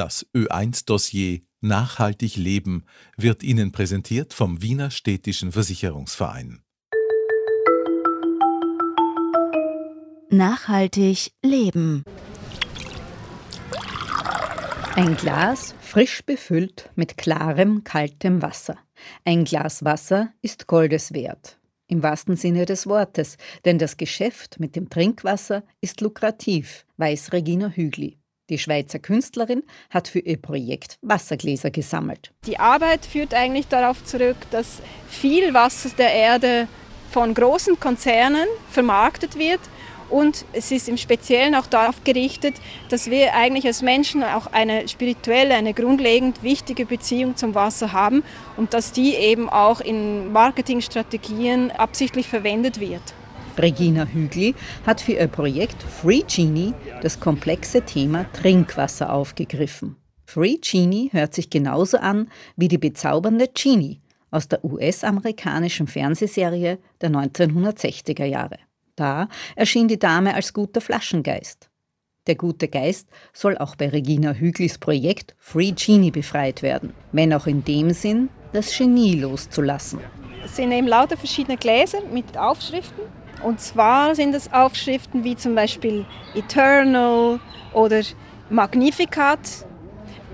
Das Ö1-Dossier Nachhaltig Leben wird Ihnen präsentiert vom Wiener Städtischen Versicherungsverein. Nachhaltig Leben. Ein Glas frisch befüllt mit klarem, kaltem Wasser. Ein Glas Wasser ist Goldes wert. Im wahrsten Sinne des Wortes, denn das Geschäft mit dem Trinkwasser ist lukrativ, weiß Regina Hügli. Die Schweizer Künstlerin hat für ihr Projekt Wassergläser gesammelt. Die Arbeit führt eigentlich darauf zurück, dass viel Wasser der Erde von großen Konzernen vermarktet wird und es ist im Speziellen auch darauf gerichtet, dass wir eigentlich als Menschen auch eine spirituelle, eine grundlegend wichtige Beziehung zum Wasser haben und dass die eben auch in Marketingstrategien absichtlich verwendet wird. Regina Hügli hat für ihr Projekt Free Genie das komplexe Thema Trinkwasser aufgegriffen. Free Genie hört sich genauso an wie die bezaubernde Genie aus der US-amerikanischen Fernsehserie der 1960er Jahre. Da erschien die Dame als guter Flaschengeist. Der gute Geist soll auch bei Regina Hüglis Projekt Free Genie befreit werden, wenn auch in dem Sinn, das Genie loszulassen. Sind eben lauter verschiedene Gläser mit Aufschriften und zwar sind es Aufschriften wie zum Beispiel Eternal oder Magnificat.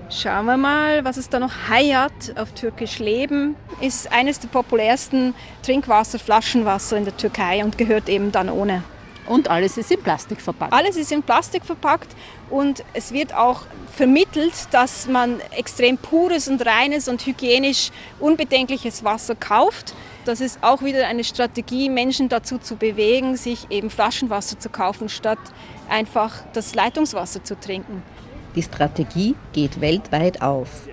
Schauen wir mal, was es da noch Hayat auf Türkisch Leben ist eines der populärsten Trinkwasser, Flaschenwasser in der Türkei und gehört eben dann ohne. Und alles ist in Plastik verpackt. Alles ist in Plastik verpackt und es wird auch vermittelt, dass man extrem pures und reines und hygienisch unbedenkliches Wasser kauft. Das ist auch wieder eine Strategie, Menschen dazu zu bewegen, sich eben Flaschenwasser zu kaufen, statt einfach das Leitungswasser zu trinken. Die Strategie geht weltweit auf.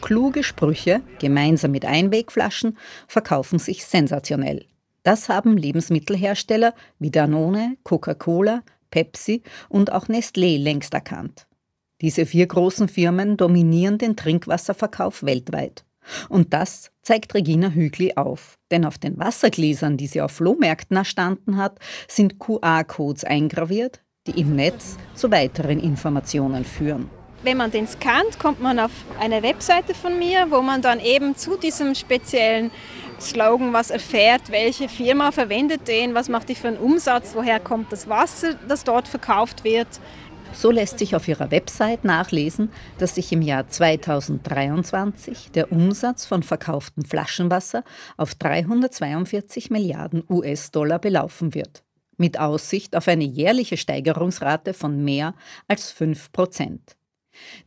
Kluge Sprüche, gemeinsam mit Einwegflaschen, verkaufen sich sensationell. Das haben Lebensmittelhersteller wie Danone, Coca-Cola, Pepsi und auch Nestlé längst erkannt. Diese vier großen Firmen dominieren den Trinkwasserverkauf weltweit. Und das zeigt Regina Hügli auf. Denn auf den Wassergläsern, die sie auf Flohmärkten erstanden hat, sind QR-Codes eingraviert, die im Netz zu weiteren Informationen führen. Wenn man den scannt, kommt man auf eine Webseite von mir, wo man dann eben zu diesem speziellen Slogan was erfährt, welche Firma verwendet den, was macht die für einen Umsatz, woher kommt das Wasser, das dort verkauft wird. So lässt sich auf ihrer Website nachlesen, dass sich im Jahr 2023 der Umsatz von verkauftem Flaschenwasser auf 342 Milliarden US-Dollar belaufen wird, mit Aussicht auf eine jährliche Steigerungsrate von mehr als 5 Prozent.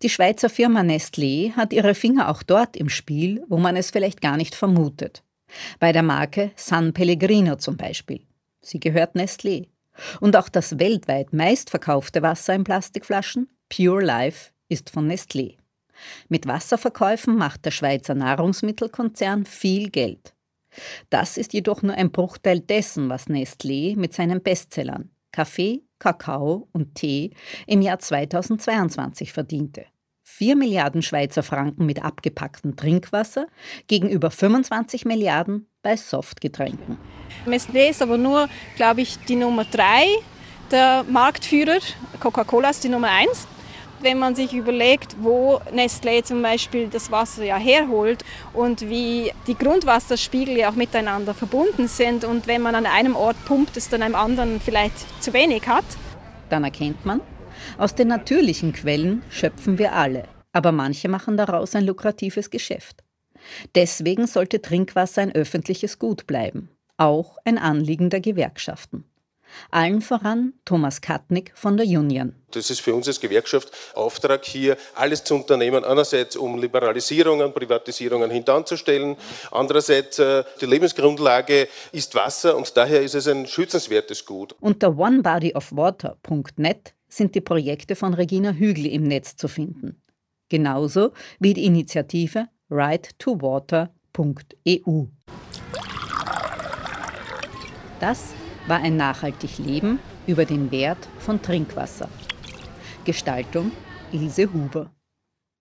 Die Schweizer Firma Nestlé hat ihre Finger auch dort im Spiel, wo man es vielleicht gar nicht vermutet. Bei der Marke San Pellegrino zum Beispiel. Sie gehört Nestlé. Und auch das weltweit meistverkaufte Wasser in Plastikflaschen, Pure Life, ist von Nestlé. Mit Wasserverkäufen macht der Schweizer Nahrungsmittelkonzern viel Geld. Das ist jedoch nur ein Bruchteil dessen, was Nestlé mit seinen Bestsellern Kaffee, Kakao und Tee im Jahr 2022 verdiente. 4 Milliarden Schweizer Franken mit abgepacktem Trinkwasser gegenüber 25 Milliarden bei Softgetränken. Nestlé ist aber nur, glaube ich, die Nummer 3 der Marktführer. Coca-Cola ist die Nummer 1. Wenn man sich überlegt, wo Nestlé zum Beispiel das Wasser ja herholt und wie die Grundwasserspiegel ja auch miteinander verbunden sind und wenn man an einem Ort pumpt, es dann einem anderen vielleicht zu wenig hat. Dann erkennt man, aus den natürlichen Quellen schöpfen wir alle, aber manche machen daraus ein lukratives Geschäft. Deswegen sollte Trinkwasser ein öffentliches Gut bleiben, auch ein Anliegen der Gewerkschaften. Allen voran Thomas Katnick von der Union. Das ist für uns als Gewerkschaft Auftrag hier, alles zu unternehmen. Einerseits, um Liberalisierungen, Privatisierungen hintanzustellen. Andererseits, äh, die Lebensgrundlage ist Wasser und daher ist es ein schützenswertes Gut. Unter onebodyofwater.net sind die Projekte von Regina Hügel im Netz zu finden. Genauso wie die Initiative right2water.eu. Das war ein nachhaltig Leben über den Wert von Trinkwasser. Gestaltung Ilse Huber.